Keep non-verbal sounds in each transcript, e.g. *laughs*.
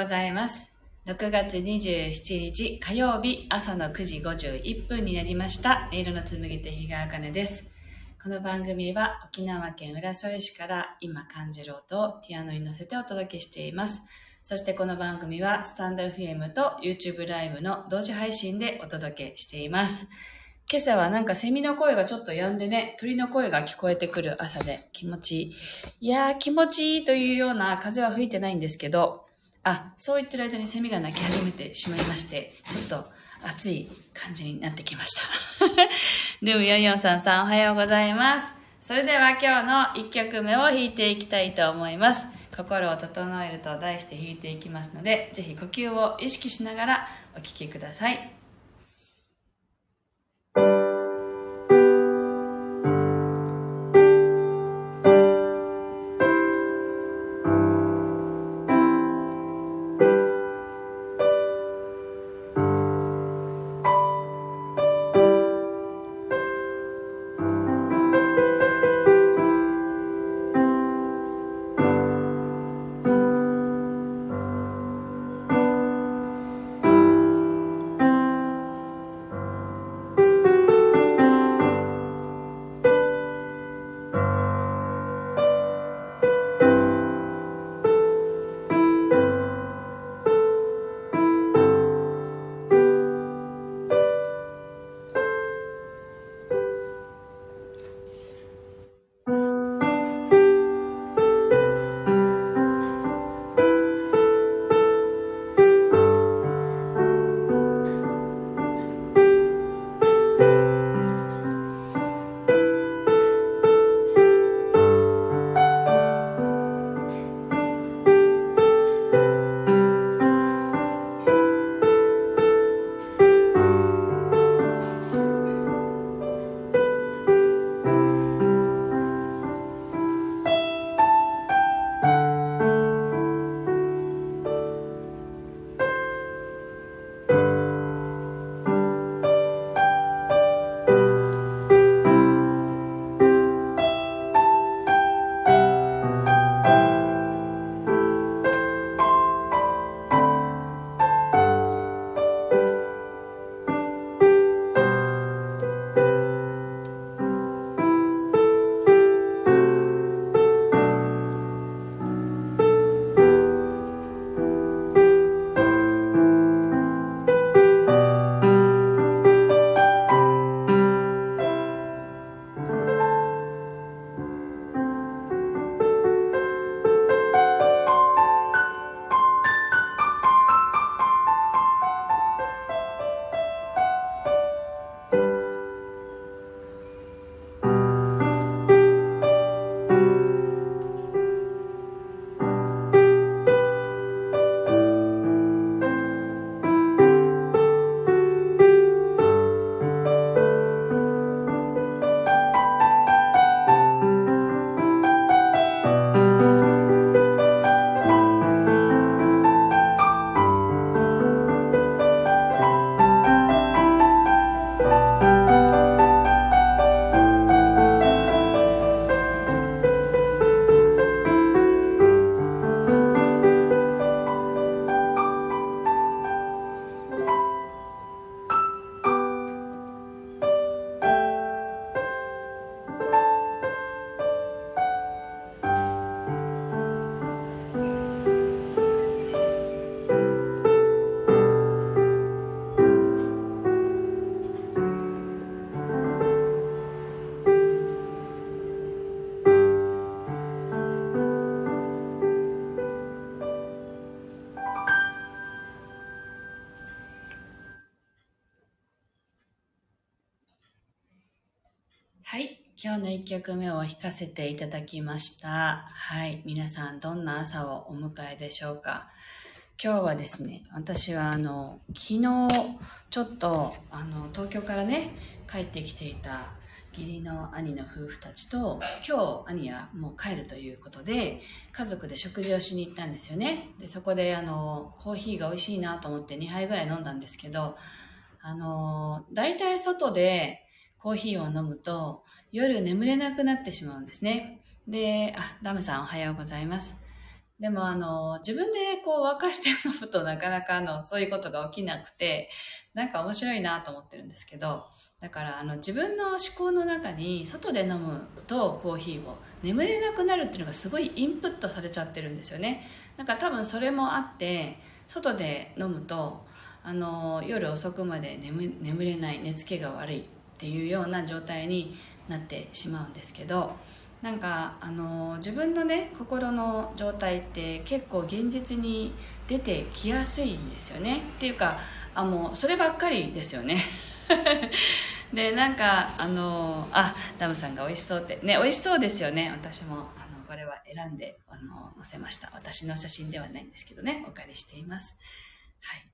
ございます。6月27日火曜日朝の9時51分になりました。音色の紡手日川茜です。この番組は沖縄県浦添市から今感じる音をピアノに乗せてお届けしています。そしてこの番組はスタンド FM と YouTube ライブの同時配信でお届けしています。今朝はなんかセミの声がちょっと止んでね、鳥の声が聞こえてくる朝で気持ちいい。いやー気持ちいいというような風は吹いてないんですけど、あ、そう言ってる間にセミが鳴き始めてしまいまして、ちょっと暑い感じになってきました。*laughs* ルーム443さんおはようございます。それでは今日の1曲目を弾いていきたいと思います。心を整えると題して弾いていきますので、ぜひ呼吸を意識しながらお聴きください。今日の1曲目を弾かせていただきました。はい。皆さん、どんな朝をお迎えでしょうか今日はですね、私はあの、昨日、ちょっと、あの、東京からね、帰ってきていた義理の兄の夫婦たちと、今日兄はもう帰るということで、家族で食事をしに行ったんですよね。で、そこであの、コーヒーが美味しいなと思って2杯ぐらい飲んだんですけど、あの、大体外でコーヒーを飲むと、夜眠れなくなってしまうんですね。で、あ、ラムさんおはようございます。でもあの、自分でこう沸かして飲むとなかなかあの、そういうことが起きなくて、なんか面白いなと思ってるんですけど、だからあの自分の思考の中に外で飲むとコーヒーを眠れなくなるっていうのがすごいインプットされちゃってるんですよね。なんか多分それもあって、外で飲むと、あの、夜遅くまで眠眠れない、寝つけが悪いっていうような状態になってしまうんですけど、なんかあの自分のね心の状態って結構現実に出てきやすいんですよね。っていうかあもうそればっかりですよね。*laughs* でなんかあのあダムさんが美味しそうって。ね美味しそうですよね。私もあのこれは選んであの載せました。私の写真ではないんですけどね。お借りしています。はい。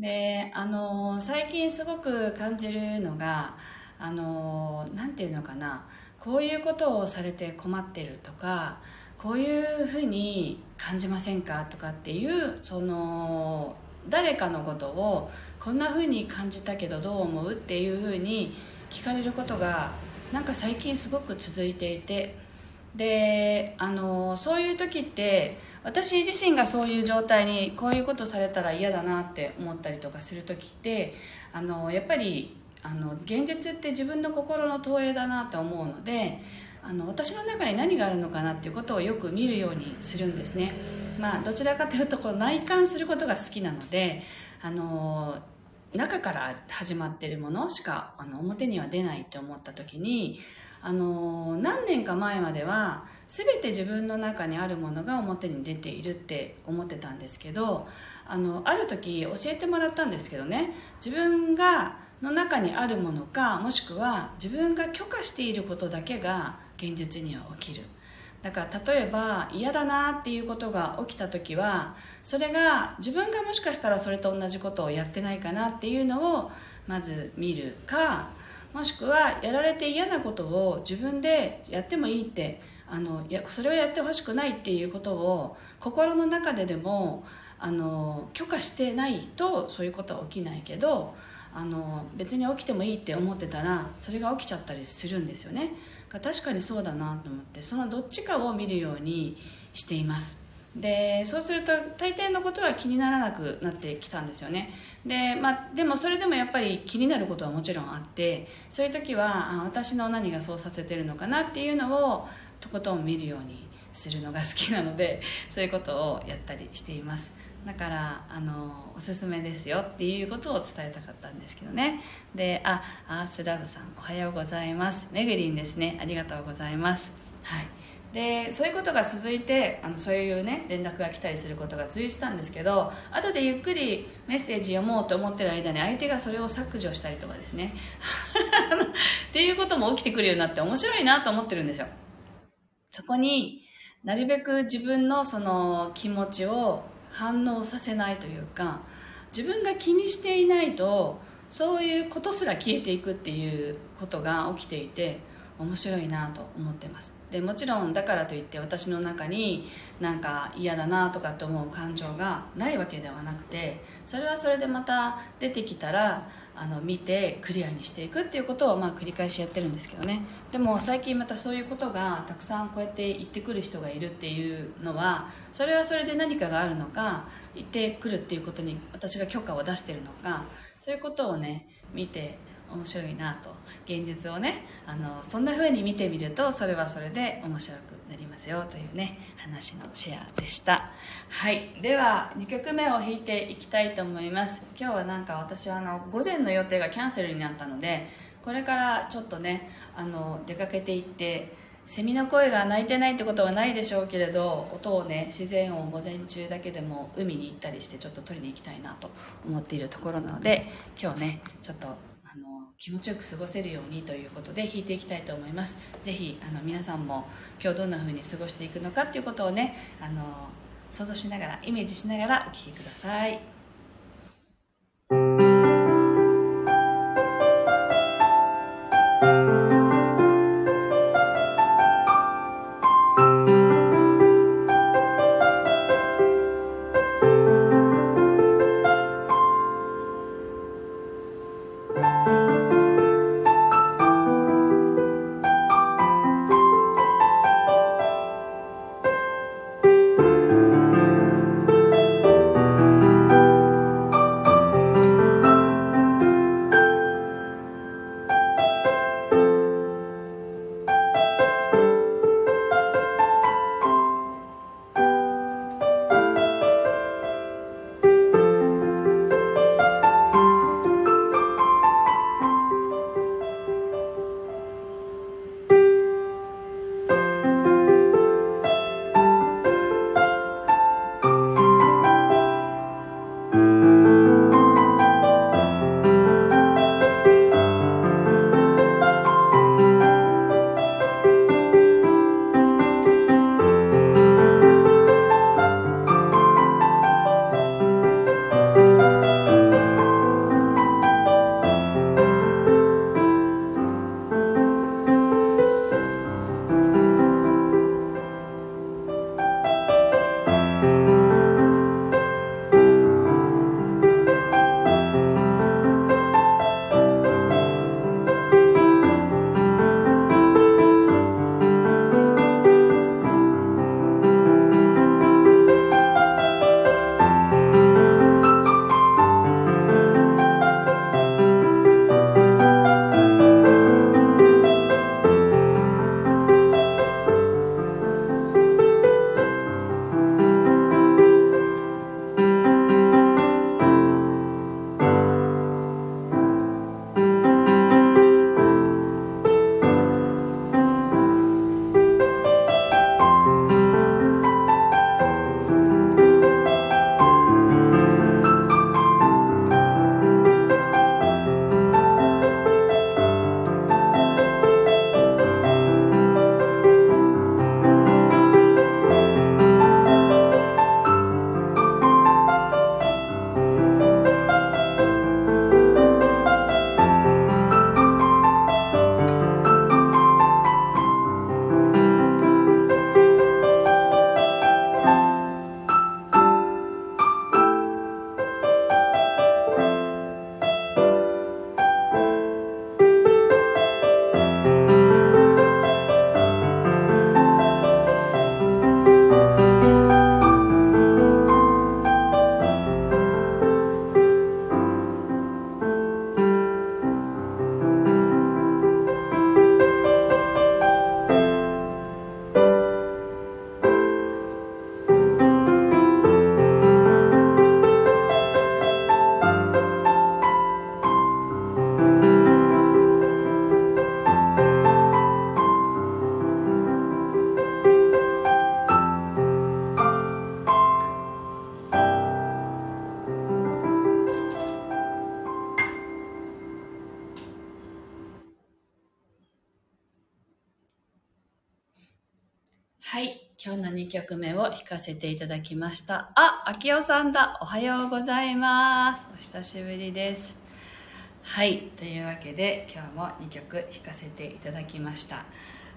であの最近すごく感じるのがあのなんていうのかな。こういうことをされて困ってるとかこういうふうに感じませんかとかっていうその誰かのことをこんなふうに感じたけどどう思うっていうふうに聞かれることがなんか最近すごく続いていて。であのそういう時って私自身がそういう状態にこういうことされたら嫌だなって思ったりとかする時ってあのやっぱりあの現実って自分の心の投影だなと思うのであの私の中に何があるのかなっていうことをよく見るようにするんですね。まあどちらかというとこう内観することが好きなのであの中から始まってるものしかあの表には出ないと思った時にあの何年か前までは全て自分の中にあるものが表に出ているって思ってたんですけどあのある時教えてもらったんですけどね。自分がの中にあるものかもしくは自分が許可していることだけが現実には起きる。だから例えば嫌だなっていうことが起きた時はそれが自分がもしかしたらそれと同じことをやってないかなっていうのをまず見るかもしくはやられて嫌なことを自分でやってもいいってあのやそれはやってほしくないっていうことを心の中ででもあの許可してないとそういうことは起きないけどあの別に起きてもいいって思ってたらそれが起きちゃったりするんですよね。確かにそうだなと思ってそのどっちかを見るようにしています。でそうすると大抵のことは気にならなくなってきたんですよね。で,、まあ、でもそれでもやっぱり気になることはもちろんあってそういう時はあ私の何がそうさせてるのかなっていうのをとことん見るようにするのが好きなのでそういうことをやったりしています。だからあのおすすめですよっていうことを伝えたかったんですけどね。であアースラブさんおはようございます。めぐりんですね。ありがとうございます。はい。でそういうことが続いてあのそういうね連絡が来たりすることが続いてたんですけど後でゆっくりメッセージ読もうと思ってる間に相手がそれを削除したりとかですね。*laughs* っていうことも起きてくるようになって面白いなと思ってるんですよ。そこになるべく自分のその気持ちを反応させないというか自分が気にしていないとそういうことすら消えていくっていうことが起きていて面白いなと思ってます。でもちろんだからといって私の中になんか嫌だなとかって思う感情がないわけではなくてそれはそれでまた出てきたらあの見てクリアにしていくっていうことをまあ繰り返しやってるんですけどね。でも最近またそういうことがたくさんこうやって言ってくる人がいるっていうのはそれはそれで何かがあるのか言ってくるっていうことに私が許可を出してるのかそういうことをね見て面白いなと。現実をねあのそんな風に見てみるとそれはそれで面白くなりますよというね話のシェアでした。はい。では2曲目を弾いていきたいと思います。今日はなんか私はあの午前の予定がキャンセルになったのでこれからちょっとねあの出かけていってセミの声が鳴いてないってことはないでしょうけれど音をね自然音午前中だけでも海に行ったりしてちょっと取りに行きたいなと思っているところなので今日ねちょっとあの気持ちよく過ごせるようにということで弾いていきたいと思いますぜひあの皆さんも今日どんな風に過ごしていくのかっていうことをねあの想像しながらイメージしながらお聴きくださいはい。2曲目を弾かせていただきました。あ、秋代さんだ。おはようございます。お久しぶりです。はい。というわけで、今日も2曲弾かせていただきました。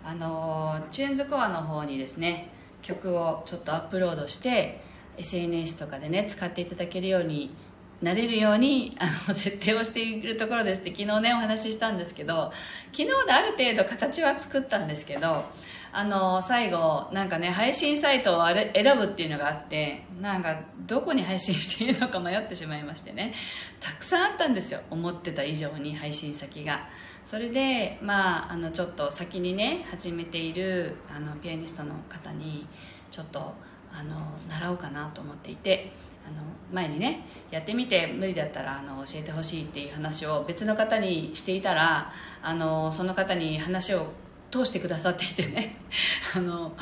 あの、チューンズコアの方にですね、曲をちょっとアップロードして、SNS とかでね、使っていただけるようになれるようにあの *laughs* 設定をしているところですって昨日ねお話ししたんですけど昨日である程度形は作ったんですけどあの最後なんかね配信サイトをあれ選ぶっていうのがあってなんかどこに配信していいのか迷ってしまいましてね。たくさんあったんですよ。思ってた以上に配信先が。それでまああのちょっと先にね始めているあのピアニストの方にちょっとあの習おうかなと思っていてあの前にねやってみて無理だったらあの教えてほしいっていう話を別の方にしていたらあのその方に話を通してくださっていてね *laughs* あの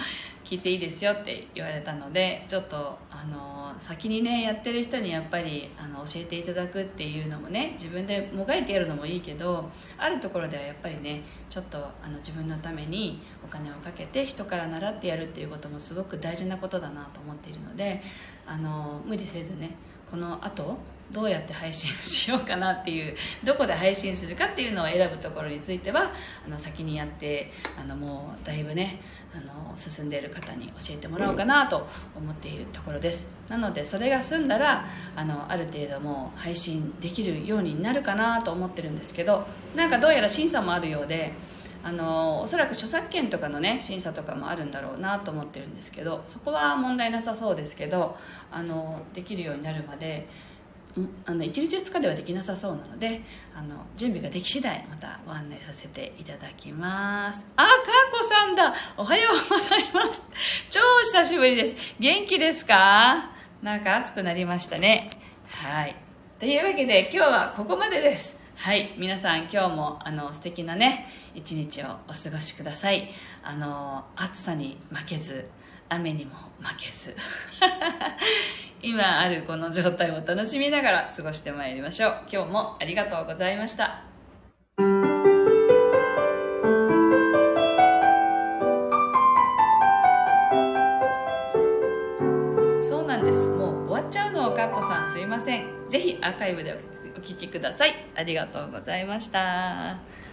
聞いていいですよって言われたのでちょっとあの先にねやってる人にやっぱりあの教えていただくっていうのもね自分でもがいてやるのもいいけどあるところではやっぱりねちょっとあの自分のためにお金をかけて人から習ってやるっていうこともすごく大事なことだなと思っているのであの無理せずねこの後どうやって配信しようかなっていうどこで配信するかっていうのを選ぶところについてはあの先にやってあのもうだいぶねあの進んでいる方に教えてもらおうかなと思っているところです。なのでそれが済んだらあのある程度もう配信できるようになるかなと思ってるんですけどなんかどうやら審査もあるようであのおそらく著作権とかのね審査とかもあるんだろうなと思ってるんですけどそこは問題なさそうですけどあのできるようになるまであの1日2日ではできなさそうなのであの準備ができ次第またご案内させていただきます。あかーこさんだ。おはようございます。*laughs* 超久しぶりです。元気ですか？なんか暑くなりましたね。はい。というわけで今日はここまでです。はい。皆さん今日もあの素敵なね一日をお過ごしください。あの暑さに負けず雨にも負けず。*laughs* 今あるこの状態を楽しみながら過ごしてまいりましょう。今日もありがとうございました。そうなんです。もう終わっちゃうのをかっこさんすいません。ぜひアーカイブでお聞きください。ありがとうございました。